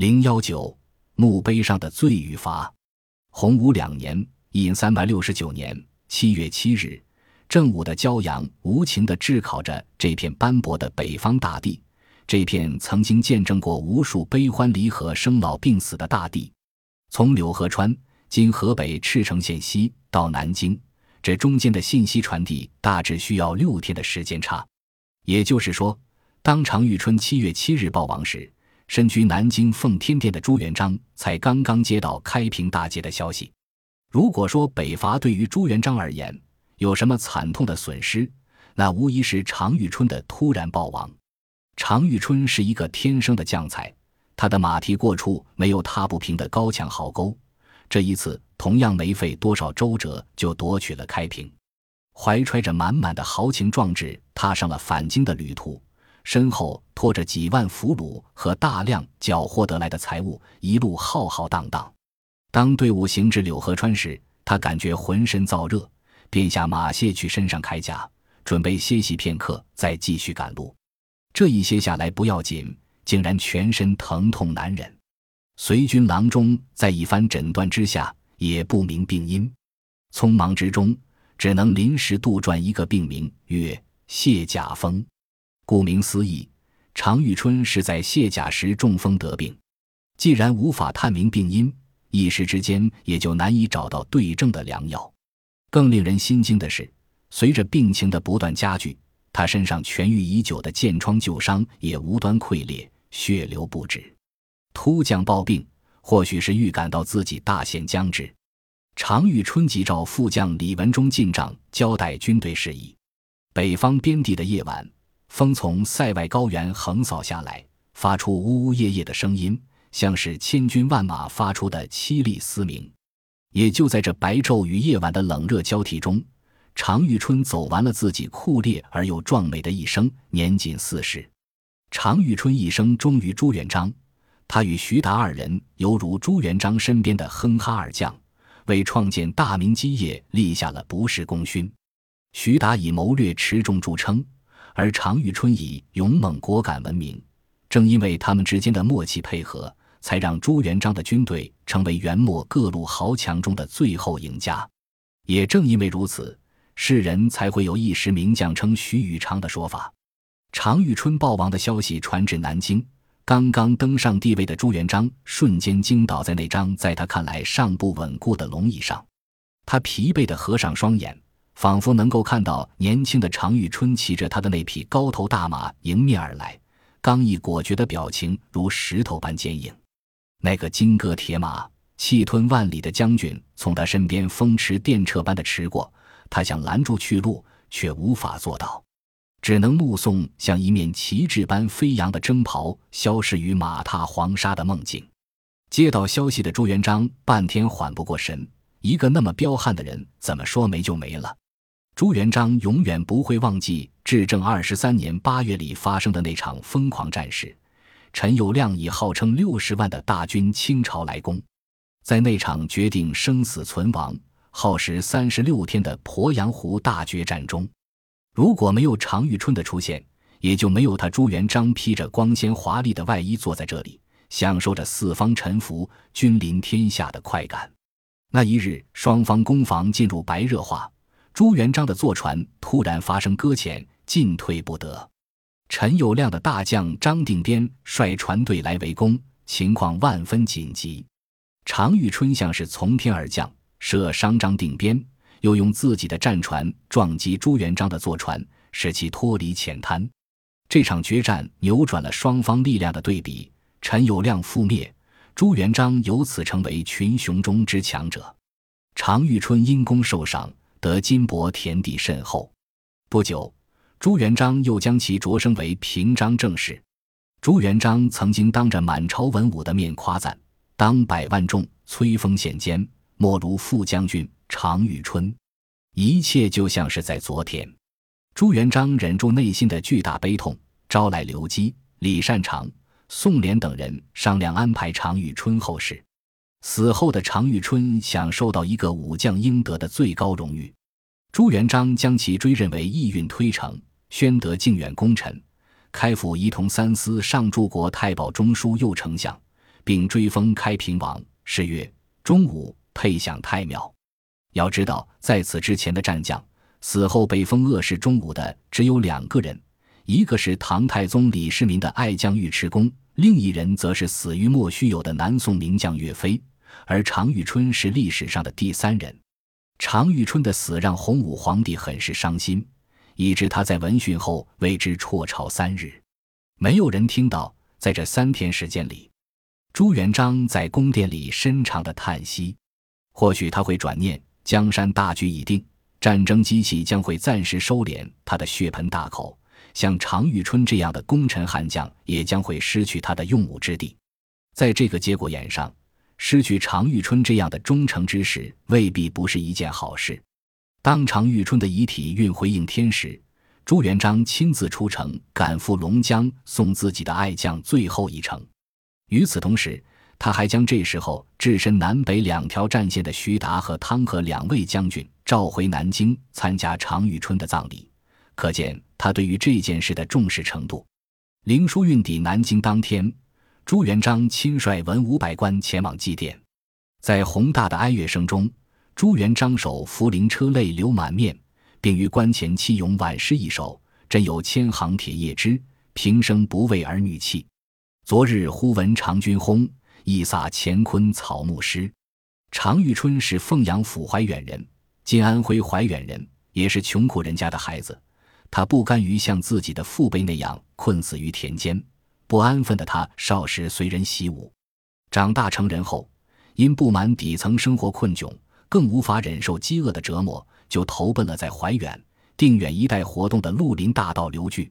零幺九墓碑上的罪与罚。洪武两年（乙三百六十九年）七月七日，正午的骄阳无情地炙烤着这片斑驳的北方大地，这片曾经见证过无数悲欢离合、生老病死的大地。从柳河川（今河北赤城县西）到南京，这中间的信息传递大致需要六天的时间差。也就是说，当常遇春七月七日报亡时，身居南京奉天殿的朱元璋才刚刚接到开平大捷的消息。如果说北伐对于朱元璋而言有什么惨痛的损失，那无疑是常遇春的突然暴亡。常遇春是一个天生的将才，他的马蹄过处没有踏不平的高墙壕沟。这一次同样没费多少周折就夺取了开平，怀揣着满满的豪情壮志，踏上了返京的旅途。身后拖着几万俘虏和大量缴获得来的财物，一路浩浩荡荡。当队伍行至柳河川时，他感觉浑身燥热，便下马卸去身上铠甲，准备歇息片刻，再继续赶路。这一歇下来不要紧，竟然全身疼痛难忍。随军郎中在一番诊断之下，也不明病因，匆忙之中只能临时杜撰一个病名，曰卸甲风。顾名思义，常遇春是在卸甲时中风得病。既然无法探明病因，一时之间也就难以找到对症的良药。更令人心惊的是，随着病情的不断加剧，他身上痊愈已久的箭疮旧伤也无端溃裂，血流不止。突降暴病，或许是预感到自己大限将至。常遇春急召副将李文忠进帐交代军队事宜。北方边地的夜晚。风从塞外高原横扫下来，发出呜呜咽咽的声音，像是千军万马发出的凄厉嘶鸣。也就在这白昼与夜晚的冷热交替中，常遇春走完了自己酷烈而又壮美的一生，年仅四十。常遇春一生忠于朱元璋，他与徐达二人犹如朱元璋身边的哼哈二将，为创建大明基业立下了不世功勋。徐达以谋略持重著称。而常遇春以勇猛果敢闻名，正因为他们之间的默契配合，才让朱元璋的军队成为元末各路豪强中的最后赢家。也正因为如此，世人才会有一时名将称徐宇昌的说法。常遇春暴亡的消息传至南京，刚刚登上帝位的朱元璋瞬间惊倒在那张在他看来尚不稳固的龙椅上，他疲惫地合上双眼。仿佛能够看到年轻的常遇春骑着他的那匹高头大马迎面而来，刚毅果决的表情如石头般坚硬。那个金戈铁马、气吞万里的将军从他身边风驰电掣般的驰过，他想拦住去路，却无法做到，只能目送像一面旗帜般飞扬的征袍消失于马踏黄沙的梦境。接到消息的朱元璋半天缓不过神，一个那么彪悍的人，怎么说没就没了？朱元璋永远不会忘记至正二十三年八月里发生的那场疯狂战事。陈友谅以号称六十万的大军倾巢来攻，在那场决定生死存亡、耗时三十六天的鄱阳湖大决战中，如果没有常遇春的出现，也就没有他朱元璋披着光鲜华丽的外衣坐在这里，享受着四方臣服、君临天下的快感。那一日，双方攻防进入白热化。朱元璋的坐船突然发生搁浅，进退不得。陈友谅的大将张定边率船队来围攻，情况万分紧急。常遇春像是从天而降，射伤张定边，又用自己的战船撞击朱元璋的坐船，使其脱离浅滩。这场决战扭转了双方力量的对比，陈友谅覆灭，朱元璋由此成为群雄中之强者。常遇春因功受赏。得金帛田地甚厚，不久，朱元璋又将其擢升为平章政事。朱元璋曾经当着满朝文武的面夸赞：“当百万众，摧锋陷坚，莫如副将军常遇春。”一切就像是在昨天。朱元璋忍住内心的巨大悲痛，招来刘基、李善长、宋濂等人商量安排常遇春后事。死后的常遇春享受到一个武将应得的最高荣誉，朱元璋将其追认为义运推诚、宣德靖远功臣，开府仪同三司上柱国太保中书右丞相，并追封开平王。是月中午，配享太庙。要知道，在此之前的战将死后被封恶氏中武的只有两个人，一个是唐太宗李世民的爱将尉迟恭，另一人则是死于莫须有的南宋名将岳飞。而常遇春是历史上的第三人。常遇春的死让洪武皇帝很是伤心，以致他在闻讯后为之辍朝三日。没有人听到，在这三天时间里，朱元璋在宫殿里深长的叹息。或许他会转念。江山大局已定，战争机器将会暂时收敛他的血盆大口。像常遇春这样的功臣悍将也将会失去他的用武之地。在这个节骨眼上，失去常遇春这样的忠诚之士未必不是一件好事。当常遇春的遗体运回应天时，朱元璋亲自出城赶赴龙江，送自己的爱将最后一程。与此同时，他还将这时候置身南北两条战线的徐达和汤和两位将军召回南京参加常遇春的葬礼，可见他对于这件事的重视程度。灵书运抵南京当天，朱元璋亲率文武百官前往祭奠，在宏大的哀乐声中，朱元璋手扶灵车泪流满面，并于棺前泣咏挽诗一首：“真有千行铁叶枝，平生不为儿女气。昨日忽闻长君轰。”缢撒乾坤草木诗，常遇春是凤阳府怀远人，今安徽怀远人，也是穷苦人家的孩子。他不甘于像自己的父辈那样困死于田间，不安分的他少时随人习武，长大成人后，因不满底层生活困窘，更无法忍受饥饿的折磨，就投奔了在怀远、定远一带活动的绿林大盗刘据。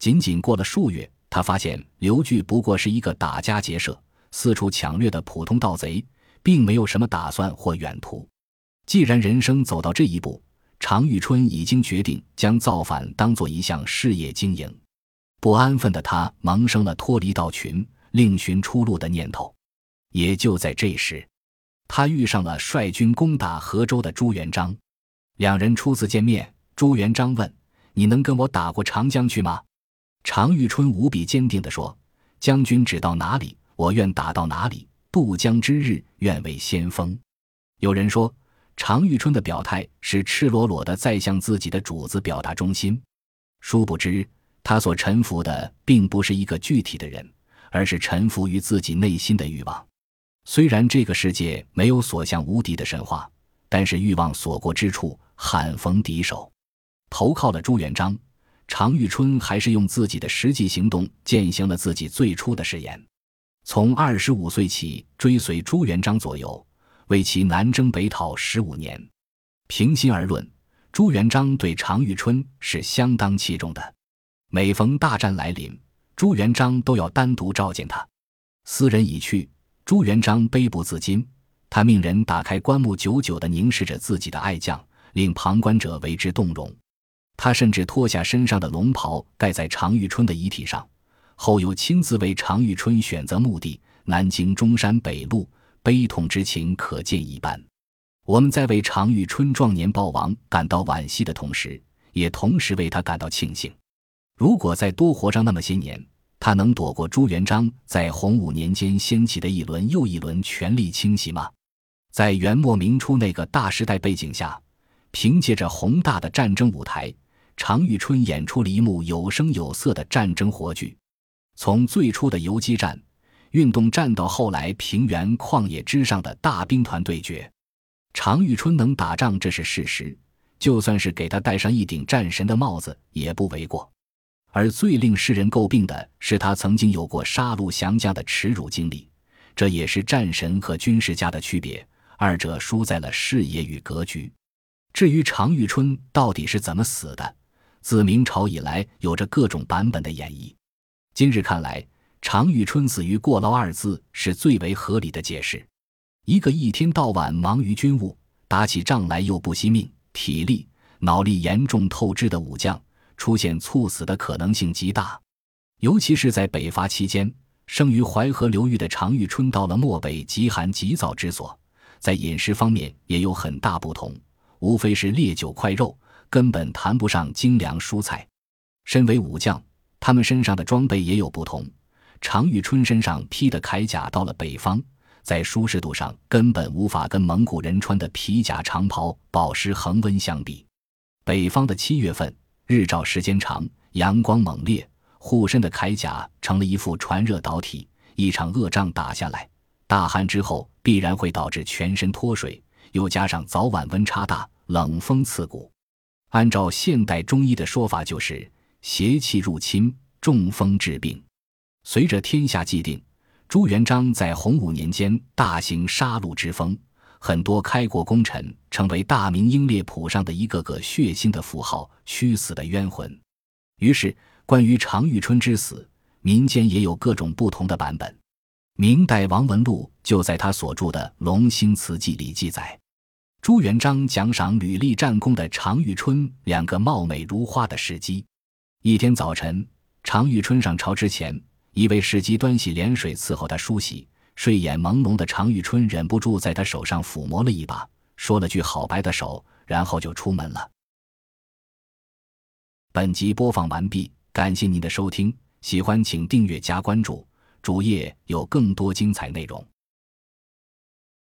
仅仅过了数月，他发现刘据不过是一个打家劫舍。四处抢掠的普通盗贼，并没有什么打算或远图。既然人生走到这一步，常遇春已经决定将造反当做一项事业经营。不安分的他萌生了脱离道群、另寻出路的念头。也就在这时，他遇上了率军攻打河州的朱元璋。两人初次见面，朱元璋问：“你能跟我打过长江去吗？”常遇春无比坚定地说：“将军指到哪里。”我愿打到哪里，渡江之日愿为先锋。有人说，常遇春的表态是赤裸裸的在向自己的主子表达忠心。殊不知，他所臣服的并不是一个具体的人，而是臣服于自己内心的欲望。虽然这个世界没有所向无敌的神话，但是欲望所过之处，罕逢敌手。投靠了朱元璋，常遇春还是用自己的实际行动践行了自己最初的誓言。从二十五岁起，追随朱元璋左右，为其南征北讨十五年。平心而论，朱元璋对常遇春是相当器重的。每逢大战来临，朱元璋都要单独召见他。斯人已去，朱元璋悲不自禁。他命人打开棺木，久久地凝视着自己的爱将，令旁观者为之动容。他甚至脱下身上的龙袍，盖在常遇春的遗体上。后又亲自为常遇春选择墓地，南京中山北路，悲痛之情可见一斑。我们在为常遇春壮年暴亡感到惋惜的同时，也同时为他感到庆幸。如果再多活上那么些年，他能躲过朱元璋在洪武年间掀起的一轮又一轮权力侵袭吗？在元末明初那个大时代背景下，凭借着宏大的战争舞台，常遇春演出了一幕有声有色的战争活剧。从最初的游击战、运动战到后来平原旷野之上的大兵团对决，常遇春能打仗这是事实，就算是给他戴上一顶战神的帽子也不为过。而最令世人诟病的是，他曾经有过杀戮降将的耻辱经历，这也是战神和军事家的区别，二者输在了视野与格局。至于常遇春到底是怎么死的，自明朝以来有着各种版本的演绎。今日看来，常遇春死于过劳二字是最为合理的解释。一个一天到晚忙于军务，打起仗来又不惜命、体力、脑力严重透支的武将，出现猝死的可能性极大。尤其是在北伐期间，生于淮河流域的常遇春，到了漠北极寒极燥之所，在饮食方面也有很大不同，无非是烈酒快肉，根本谈不上精粮蔬菜。身为武将。他们身上的装备也有不同，常遇春身上披的铠甲到了北方，在舒适度上根本无法跟蒙古人穿的皮甲长袍、宝石恒温相比。北方的七月份，日照时间长，阳光猛烈，护身的铠甲成了一副传热导体。一场恶仗打下来，大汗之后必然会导致全身脱水，又加上早晚温差大，冷风刺骨。按照现代中医的说法，就是邪气入侵，中风致病。随着天下既定，朱元璋在洪武年间大行杀戮之风，很多开国功臣成为大明英烈谱上的一个个血腥的符号、屈死的冤魂。于是，关于常遇春之死，民间也有各种不同的版本。明代王文禄就在他所著的《龙兴词记》里记载。朱元璋奖赏屡立战功的常遇春两个貌美如花的侍姬。一天早晨，常遇春上朝之前，一位侍姬端洗莲水伺候他梳洗。睡眼朦胧的常遇春忍不住在他手上抚摸了一把，说了句“好白的手”，然后就出门了。本集播放完毕，感谢您的收听，喜欢请订阅加关注，主页有更多精彩内容。